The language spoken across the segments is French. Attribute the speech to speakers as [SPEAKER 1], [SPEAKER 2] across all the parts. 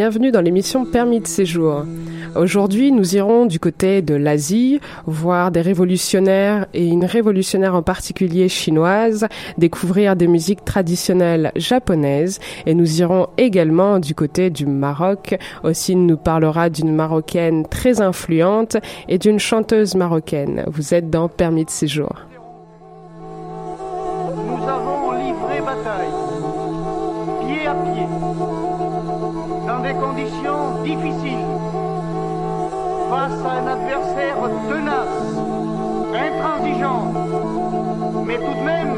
[SPEAKER 1] Bienvenue dans l'émission Permis de séjour. Aujourd'hui, nous irons du côté de l'Asie, voir des révolutionnaires et une révolutionnaire en particulier chinoise, découvrir des musiques traditionnelles japonaises et nous irons également du côté du Maroc. Aussi, nous parlera d'une marocaine très influente et d'une chanteuse marocaine. Vous êtes dans Permis de séjour.
[SPEAKER 2] Tenace, intransigeant, mais tout de même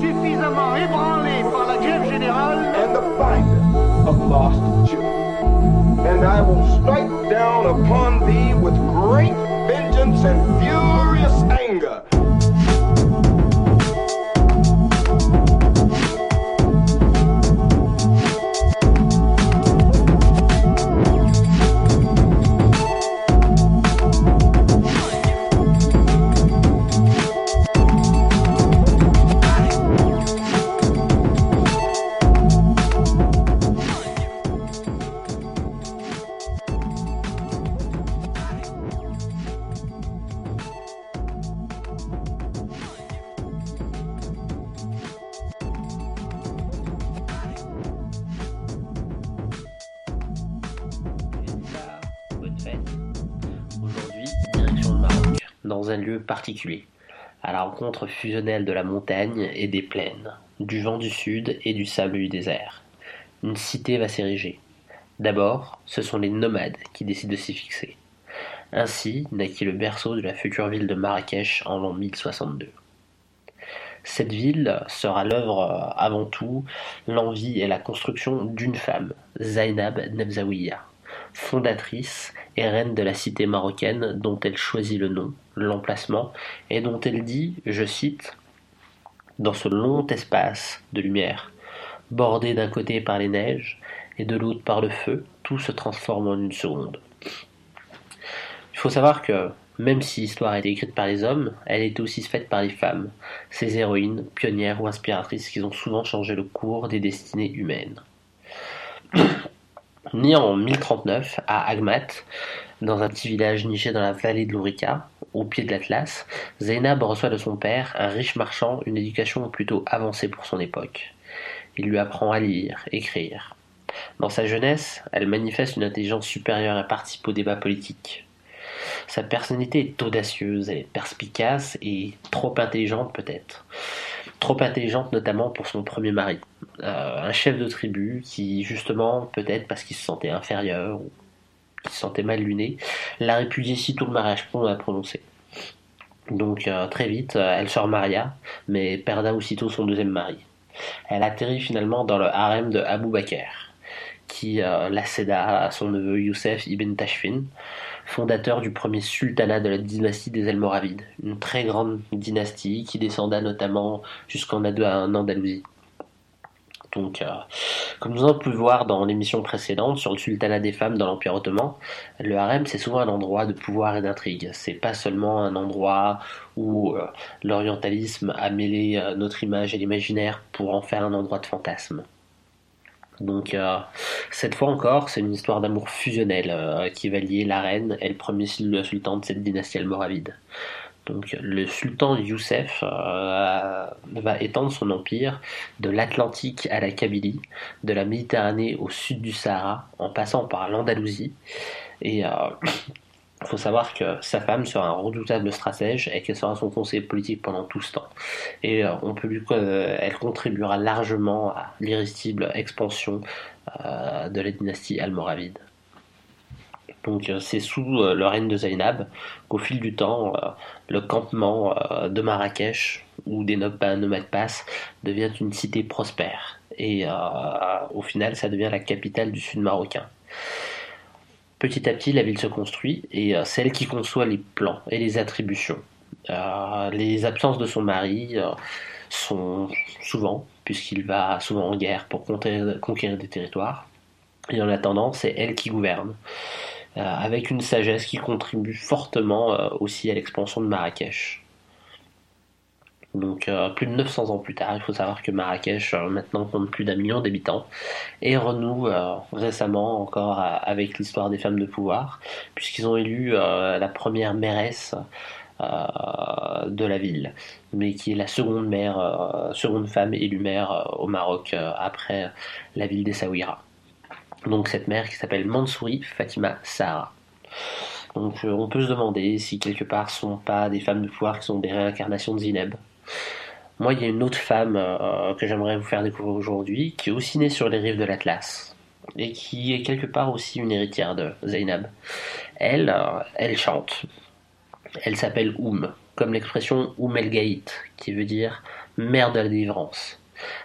[SPEAKER 2] suffisamment ébranlé par la grève générale
[SPEAKER 3] and the finder of lost. And I will strike down upon thee with great vengeance and furious anger.
[SPEAKER 4] Particulier, à la rencontre fusionnelle de la montagne et des plaines, du vent du sud et du sable du désert. Une cité va s'ériger. D'abord, ce sont les nomades qui décident de s'y fixer. Ainsi naquit le berceau de la future ville de Marrakech en l'an 1062. Cette ville sera l'œuvre euh, avant tout l'envie et la construction d'une femme, Zainab Nebzaouia, fondatrice reine de la cité marocaine dont elle choisit le nom, l'emplacement, et dont elle dit, je cite, Dans ce long espace de lumière, bordé d'un côté par les neiges et de l'autre par le feu, tout se transforme en une seconde. Il faut savoir que, même si l'histoire a été écrite par les hommes, elle été aussi faite par les femmes, ces héroïnes, pionnières ou inspiratrices qui ont souvent changé le cours des destinées humaines. Née en 1039 à Agmat, dans un petit village niché dans la vallée de l'Ourika, au pied de l'Atlas, Zainab reçoit de son père, un riche marchand, une éducation plutôt avancée pour son époque. Il lui apprend à lire, écrire. Dans sa jeunesse, elle manifeste une intelligence supérieure et participe au débat politique. Sa personnalité est audacieuse, elle est perspicace et trop intelligente peut-être. Trop intelligente notamment pour son premier mari, Euh, un chef de tribu qui justement, peut-être parce qu'il se sentait inférieur ou qu'il se sentait mal luné, l'a répudié sitôt le mariage qu'on a prononcé. Donc euh, très vite, euh, elle se remaria, mais perda aussitôt son deuxième mari. Elle atterrit finalement dans le harem de Abou Bakr, qui la céda à son neveu Youssef ibn Tashfin, fondateur du premier sultanat de la dynastie des Almoravides, une très grande dynastie qui descenda notamment jusqu'en Andalousie. Donc, euh, comme nous avons pu voir dans l'émission précédente sur le sultanat des femmes dans l'Empire ottoman, le harem c'est souvent un endroit de pouvoir et d'intrigue. C'est pas seulement un endroit où euh, l'orientalisme a mêlé euh, notre image et l'imaginaire pour en faire un endroit de fantasme. Donc cette fois encore, c'est une histoire d'amour fusionnel qui va lier la reine et le premier sultan de cette dynastie almoravide. Donc, le sultan Youssef euh, va étendre son empire de l'Atlantique à la Kabylie, de la Méditerranée au sud du Sahara, en passant par l'Andalousie. Et il euh, faut savoir que sa femme sera un redoutable stratège et qu'elle sera son conseiller politique pendant tout ce temps. Et euh, on peut lui, elle contribuera largement à l'irrésistible expansion de la dynastie almoravide. Donc c'est sous le règne de Zainab qu'au fil du temps, le campement euh, de Marrakech, où des nomades passent, devient une cité prospère. Et euh, au final, ça devient la capitale du sud marocain. Petit à petit, la ville se construit et euh, celle qui conçoit les plans et les attributions. les absences de son mari sont souvent, puisqu'il va souvent en guerre pour conquérir des territoires. Et en attendant, c'est elle qui gouverne. Euh, avec une sagesse qui contribue fortement euh, aussi à l'expansion de Marrakech. Donc euh, plus de 900 ans plus tard, il faut savoir que Marrakech maintenant compte plus d'un million d'habitants et renoue récemment encore avec l'histoire des femmes de pouvoir, puisqu'ils ont élu la première mairesse de la ville, mais qui est la seconde maire, seconde femme élue maire au Maroc après la ville d'Essaouira donc cette mère qui s'appelle Mansouri Fatima Sahara. Donc euh, on peut se demander si quelque part ce sont pas des femmes de pouvoir qui sont des réincarnations de Zineb. Moi, il y a une autre femme euh, que j'aimerais vous faire découvrir aujourd'hui, qui est aussi née sur les rives de l'Atlas, et qui est quelque part aussi une héritière de Zainab. Elle, euh, elle chante. Elle s'appelle Oum, comme l'expression Oum El Gaït, qui veut dire mère de la délivrance.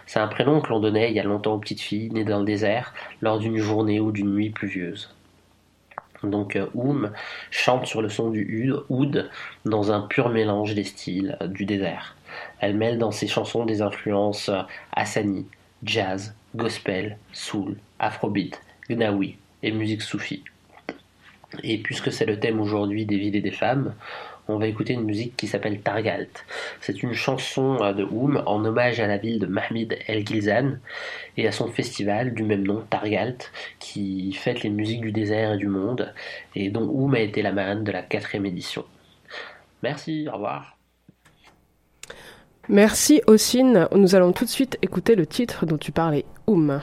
[SPEAKER 4] C'est un prénom que l'on donnait il y a longtemps aux petites filles nées dans le désert lors d'une journée ou d'une nuit pluvieuse. Donc euh, Oum chante sur le son du oud dans un pur mélange des styles euh, du désert. Elle mêle dans ses chansons des influences euh, hassani, jazz, gospel, soul, afrobeat, gnawi et musique soufie. Et puisque c'est le thème aujourd'hui des villes et des femmes, on va écouter une musique qui s'appelle Targalt. C'est une chanson euh, de Oum en hommage à la ville de Mahmid El Gilzan et à son festival du même nom, Targalt, qui fête les musiques du désert et du monde, et dont Oum a été la marraine de la quatrième édition. Merci, au revoir.
[SPEAKER 1] Merci Ossine. Nous allons tout de suite écouter le titre dont tu parlais, Oum.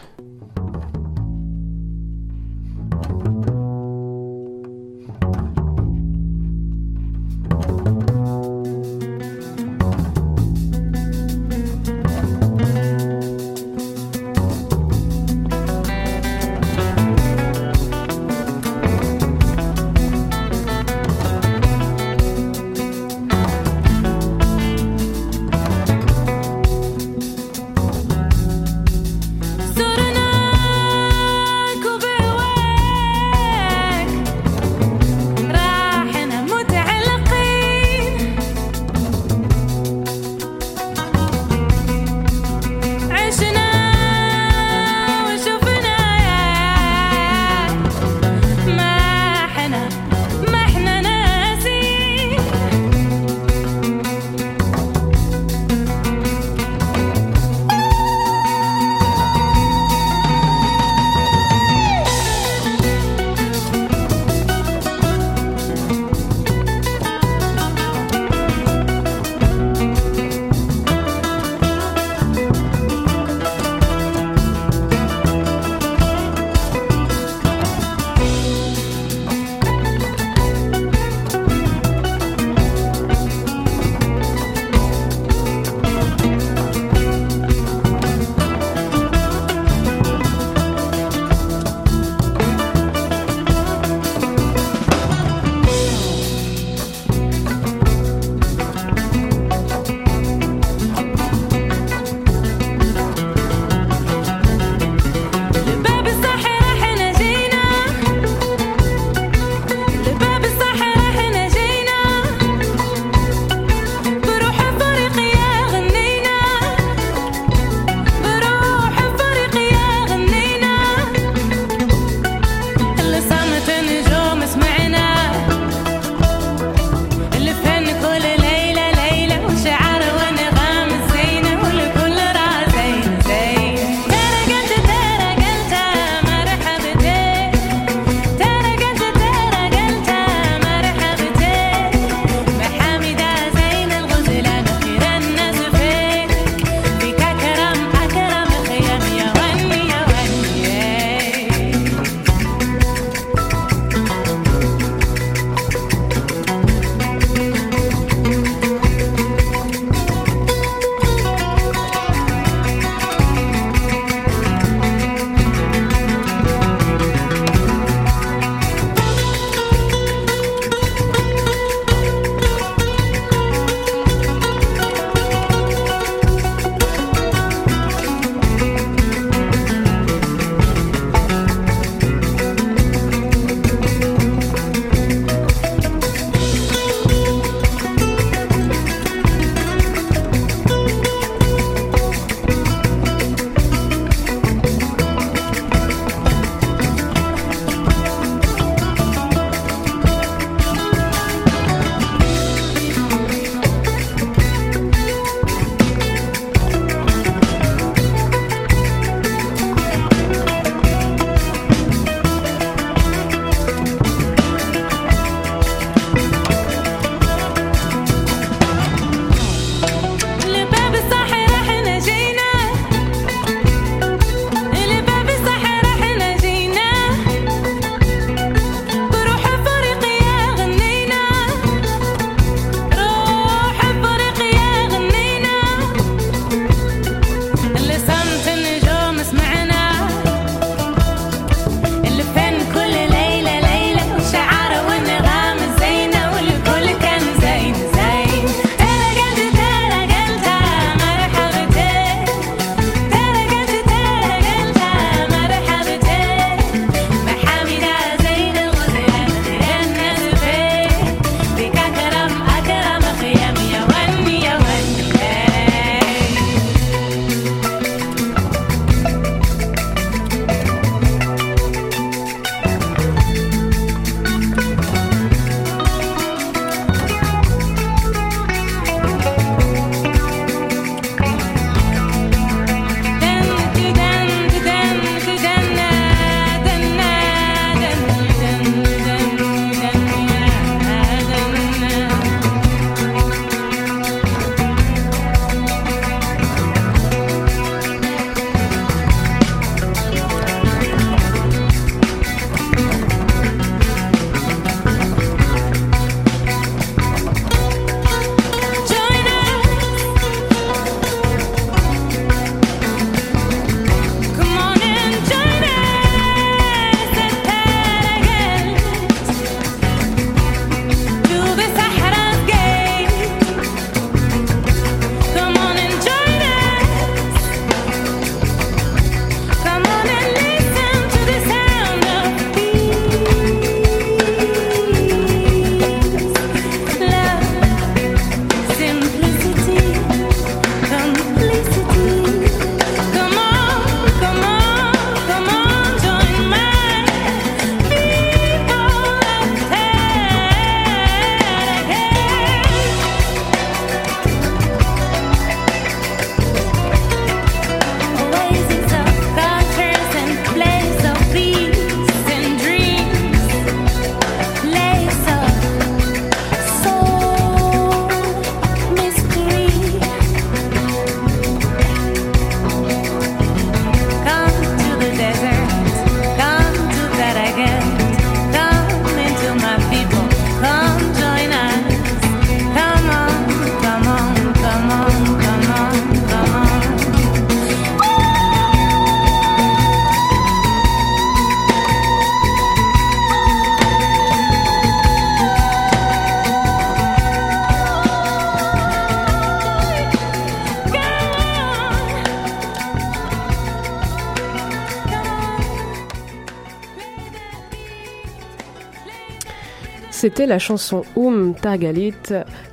[SPEAKER 1] C'était la chanson Oum Targalit,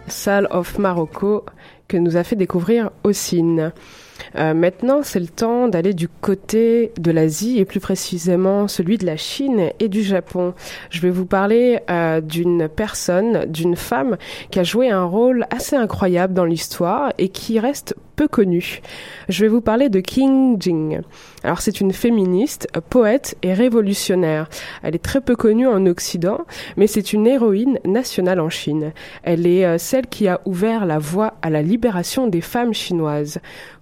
[SPEAKER 1] Salle of Morocco, que nous a fait découvrir Ossine. Euh, maintenant, c'est le temps d'aller du côté de l'Asie et plus précisément celui de la Chine et du Japon. Je vais vous parler euh, d'une personne, d'une femme qui a joué un rôle assez incroyable dans l'histoire et qui reste peu connue. Je vais vous parler de King Jing. Alors c'est une féministe, poète et révolutionnaire. Elle est très peu connue en Occident, mais c'est une héroïne nationale en Chine. Elle est euh, celle qui a ouvert la voie à la libération des femmes chinoises.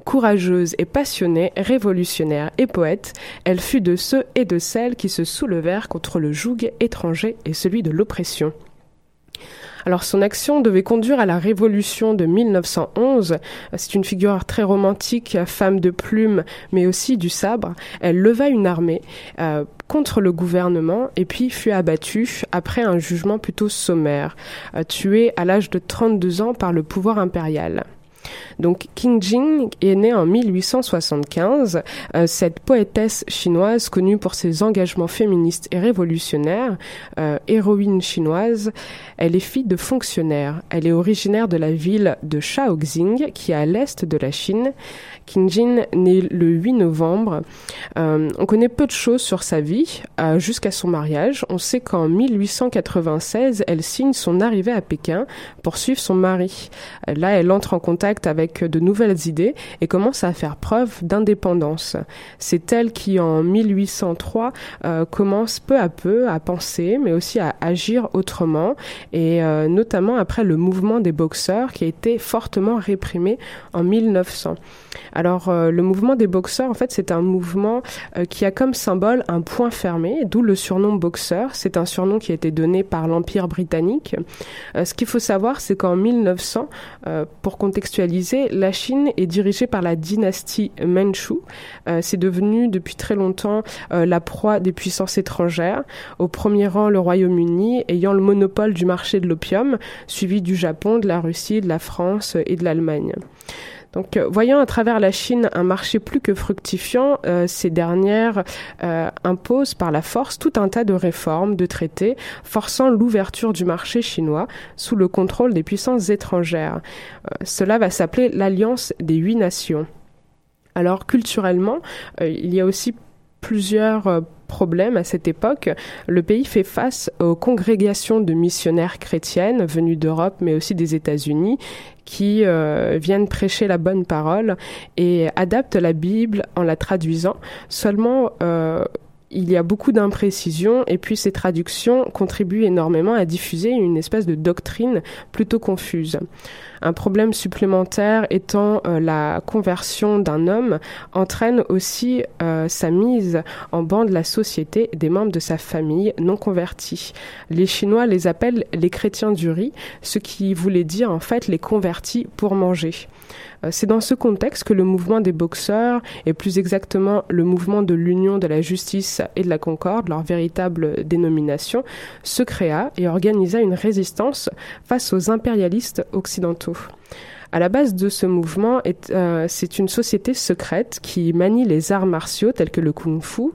[SPEAKER 1] Courageuse et passionnée, révolutionnaire et poète, elle fut de ceux et de celles qui se soulevèrent contre le joug étranger et celui de l'oppression. Alors son action devait conduire à la révolution de 1911. C'est une figure très romantique, femme de plume, mais aussi du sabre. Elle leva une armée euh, contre le gouvernement et puis fut abattue après un jugement plutôt sommaire, euh, tuée à l'âge de 32 ans par le pouvoir impérial. Donc King Jing est née en 1875. Euh, cette poétesse chinoise connue pour ses engagements féministes et révolutionnaires, euh, héroïne chinoise, elle est fille de fonctionnaires. Elle est originaire de la ville de Shaoxing qui est à l'est de la Chine. King Jin naît le 8 novembre. Euh, on connaît peu de choses sur sa vie jusqu'à son mariage. On sait qu'en 1896, elle signe son arrivée à Pékin pour suivre son mari. Là, elle entre en contact avec de nouvelles idées et commence à faire preuve d'indépendance. C'est elle qui, en 1803, euh, commence peu à peu à penser, mais aussi à agir autrement, et euh, notamment après le mouvement des boxeurs qui a été fortement réprimé en 1900. Alors, euh, le mouvement des boxeurs, en fait, c'est un mouvement qui a comme symbole un point fermé, d'où le surnom boxeur. C'est un surnom qui a été donné par l'Empire britannique. ce qu'il faut savoir, c'est qu'en 1900, pour contextualiser, la Chine est dirigée par la dynastie Manchu. Euh, c'est devenu depuis très longtemps euh, la proie des puissances étrangères. Au premier rang, le Royaume-Uni ayant le monopole du marché de l'opium, suivi du Japon, de la Russie, de la France et de l'Allemagne. Donc, euh, voyant à travers la Chine un marché plus que fructifiant, euh, ces dernières euh, imposent par la force tout un tas de réformes, de traités, forçant l'ouverture du marché chinois sous le contrôle des puissances étrangères. cela va s'appeler l'Alliance des huit nations. Alors culturellement, il y a aussi plusieurs problèmes à cette époque. Le pays fait face aux congrégations de missionnaires chrétiennes venus d'Europe mais aussi des États-Unis qui euh, viennent prêcher la bonne parole et adaptent la Bible en la traduisant. Seulement, euh, il y a beaucoup d'imprécisions et puis ces traductions contribuent énormément à diffuser une espèce de doctrine plutôt confuse. Un problème supplémentaire étant euh, la conversion d'un homme entraîne aussi euh, sa mise en banc de la société des membres de sa famille non convertis. Les Chinois les appellent les chrétiens du riz, ce qui voulait dire en fait les convertis pour manger. Euh, c'est dans ce contexte que le mouvement des boxeurs, et plus exactement le mouvement de l'Union de la justice et de la concorde, leur véritable dénomination, se créa et organisa une résistance face aux impérialistes occidentaux. Ouf. À la base de ce mouvement, euh, c'est une société secrète qui manie les arts martiaux tels que le kung-fu,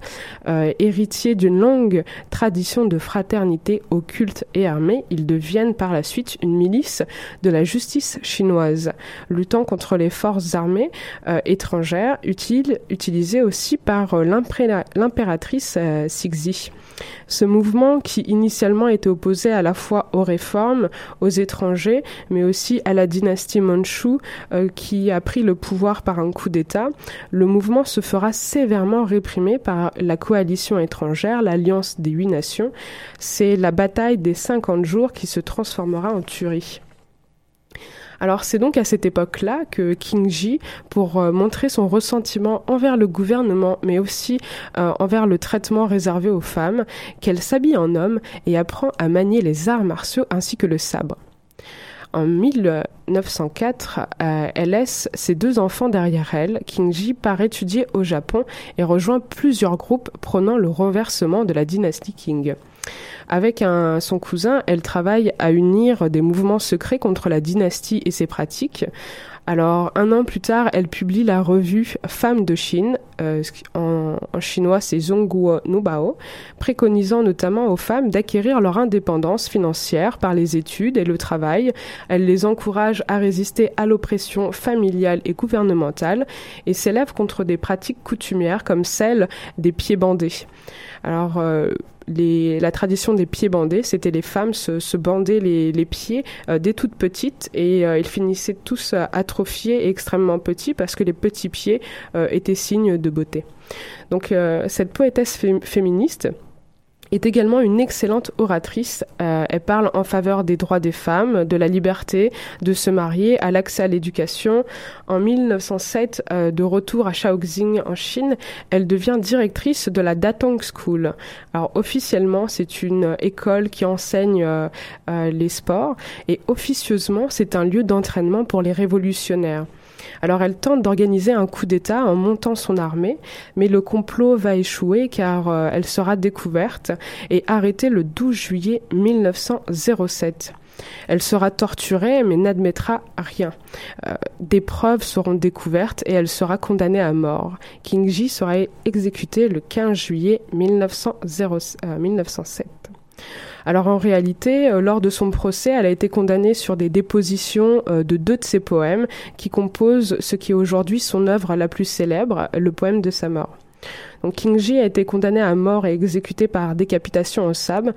[SPEAKER 1] euh, héritier d'une longue tradition de fraternité occulte et armée. Ils deviennent par la suite une milice de la justice chinoise, luttant contre les forces armées euh, étrangères, utilisées aussi par l'impératrice Sixi. Ce mouvement, qui initialement était opposé à la fois aux réformes, aux étrangers, mais aussi à la dynastie Euh, qui a pris le pouvoir par un coup d'État, le mouvement se fera sévèrement réprimer par la coalition étrangère, l'Alliance des huit nations. C'est la bataille des 50 jours qui se transformera en tuerie. Alors c'est donc à cette époque-là que King Ji, pour euh, montrer son ressentiment envers le gouvernement, mais aussi euh, envers le traitement réservé aux femmes, qu'elle s'habille en homme et apprend à manier les arts martiaux ainsi que le sabre. En 1904, euh, elle laisse ses deux enfants derrière elle. Ji part étudier au Japon et rejoint plusieurs groupes prônant le renversement de la dynastie Qing. Avec un, son cousin, elle travaille à unir des mouvements secrets contre la dynastie et ses pratiques. Alors, un an plus tard, elle publie la revue Femmes de Chine, euh, en, en, chinois c'est Zhongguo Nubao, préconisant notamment aux femmes d'acquérir leur indépendance financière par les études et le travail. Elle les encourage à résister à l'oppression familiale et gouvernementale et s'élève contre des pratiques coutumières comme celle des pieds bandés. Alors, euh, la tradition des pieds bandés, c'était les femmes se, se bandaient les, pieds euh, dès toutes petites et euh, ils finissaient tous euh, atrophiés et extrêmement petits parce que les petits pieds étaient signe de beauté. Donc cette poétesse fé féministe est également une excellente oratrice. Euh, elle parle en faveur des droits des femmes, de la liberté, de se marier, à l'accès à l'éducation. En 1907, euh, de retour à Shaoxing en Chine, elle devient directrice de la Datong School. Alors officiellement, c'est une école qui enseigne euh, euh les sports et officieusement, c'est un lieu d'entraînement pour les révolutionnaires. Alors elle tente d'organiser un coup d'État en montant son armée, mais le complot va échouer car euh, elle sera découverte et arrêtée le 12 juillet 1907. Elle sera torturée mais n'admettra rien. Euh, des preuves seront découvertes et elle sera condamnée à mort. King Ji sera exécuté le 15 juillet 1907. Euh, 1907. Alors en réalité, euh, lors de son procès, elle a été condamnée sur des dépositions euh, de deux de ses poèmes qui composent ce qui est aujourd'hui son œuvre la plus célèbre, le poème de sa mort. Donc Kingji a été condamnée à mort et exécutée par décapitation au sabre.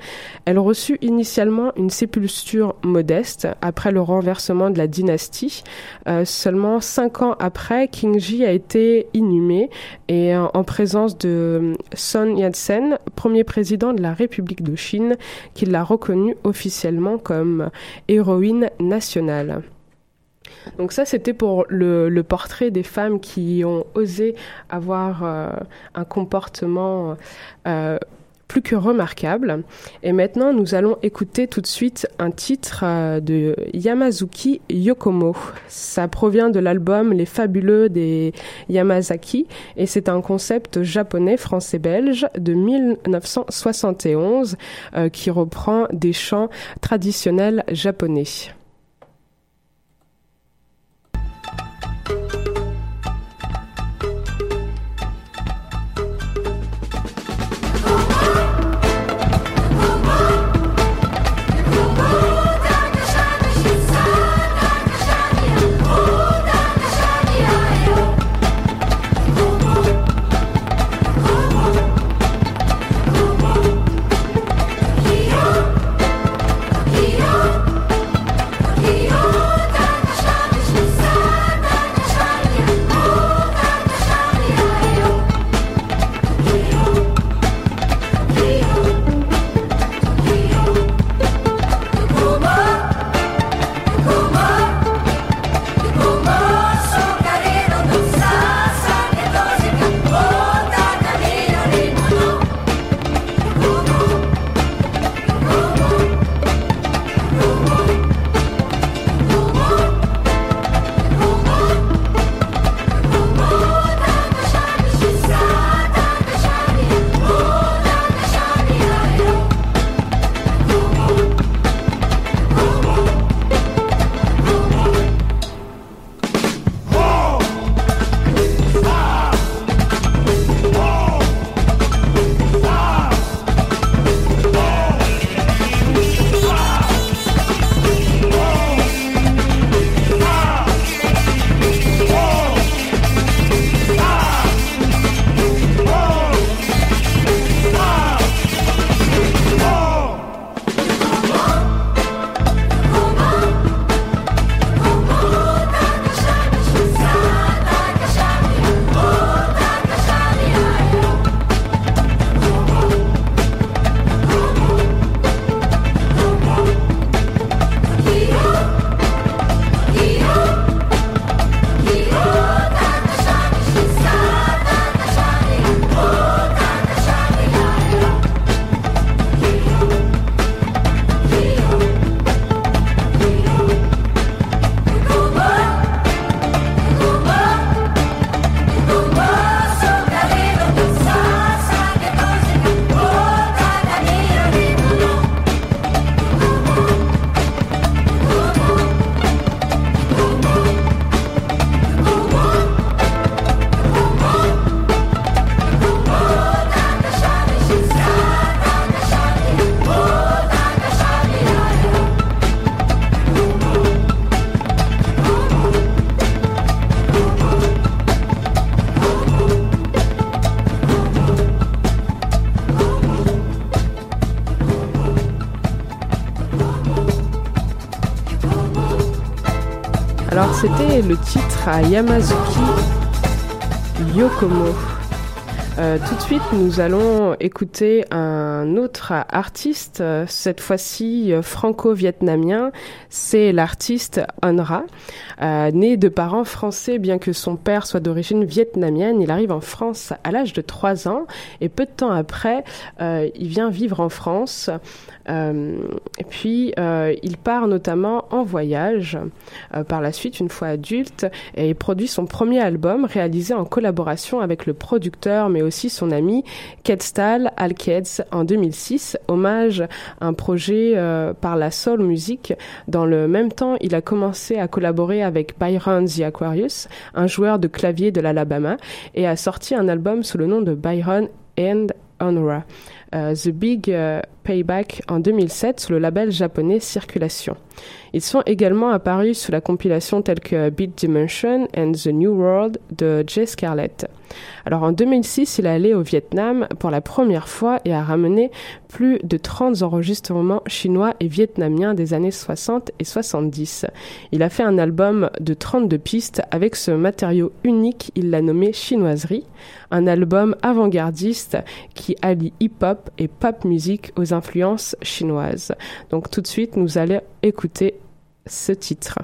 [SPEAKER 1] Elle reçut initialement une sépulture modeste après le renversement de la dynastie. Euh, seulement cinq ans après, Kingji a été inhumé et euh, en présence de Sun Yat-sen, premier président de la République de Chine, qui l'a reconnue officiellement comme héroïne nationale. Donc ça, c'était pour le, portrait des femmes qui ont osé avoir euh, un comportement euh, plus que remarquable. Et maintenant, nous allons écouter tout de suite un titre euh, de Yamazuki Yokomo. Ça provient de l'album Les Fabuleux des Yamazaki et c'est un concept japonais, français-belge de 1971 euh, qui reprend des chants traditionnels japonais. C'était le titre à Yamazuki Yokomo. Euh, tout de suite, nous allons écouter un autre artiste, cette fois-ci euh, franco-vietnamien. C'est l'artiste Onra. Euh, né de parents français, bien que son père soit d'origine vietnamienne, il arrive en France à l'âge de 3 ans et peu de temps après, il vient vivre en France. Et puis, il part notamment en voyage par la suite, une fois adulte, et produit son premier album réalisé en collaboration avec le producteur, mais aussi son ami Kedstal Alkeds en 2006, hommage à un projet euh, par la soul music. Dans le même temps, il a commencé à collaborer avec Byron The Aquarius, un joueur de clavier de l'Alabama, et a sorti un album sous le nom de Byron and Honora. Euh, The Big euh, Payback en 2007 sous le label japonais Circulation. Ils sont également apparus sous la compilation telle que Beat Dimension and The New World de Jay Scarlett. Alors en 2006, il est allé au Vietnam pour la première fois et a ramené plus de 30 enregistrements chinois et vietnamiens des années 60 et 70. Il a fait un album de 32 pistes avec ce matériau unique, il l'a nommé Chinoiserie, un album avant-gardiste qui allie hip-hop et pop music aux influences chinoises. Donc tout de suite, nous allons écouter ce titre.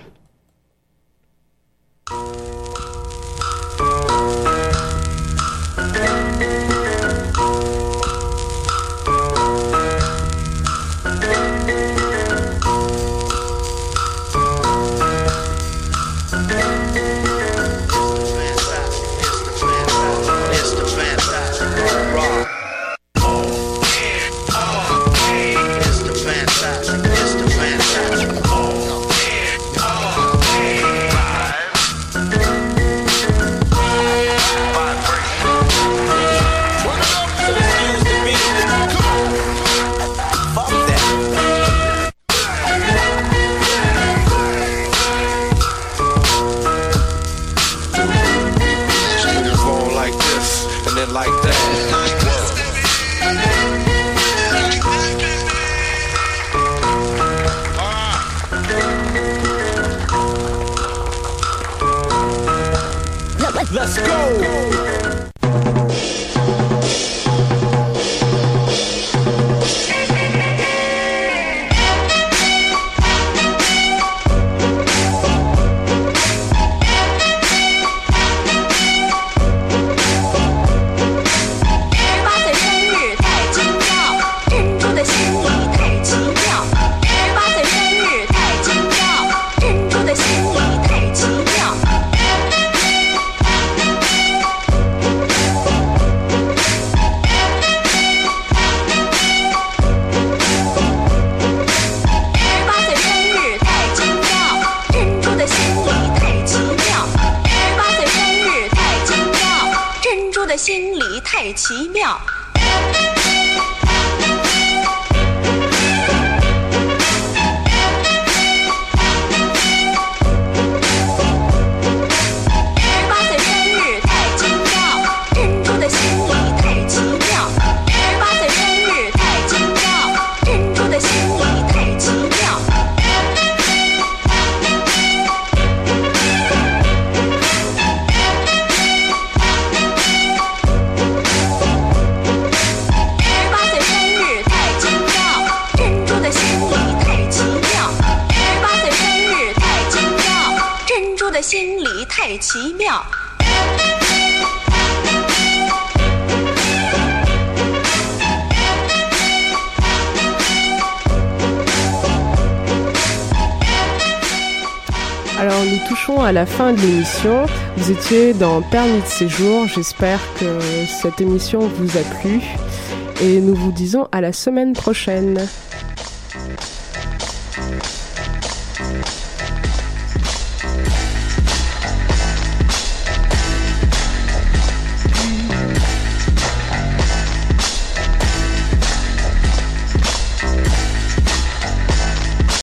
[SPEAKER 5] À la fin de l'émission. Vous étiez dans Permis de séjour. J'espère que cette émission vous a plu. Et nous vous disons à la semaine prochaine.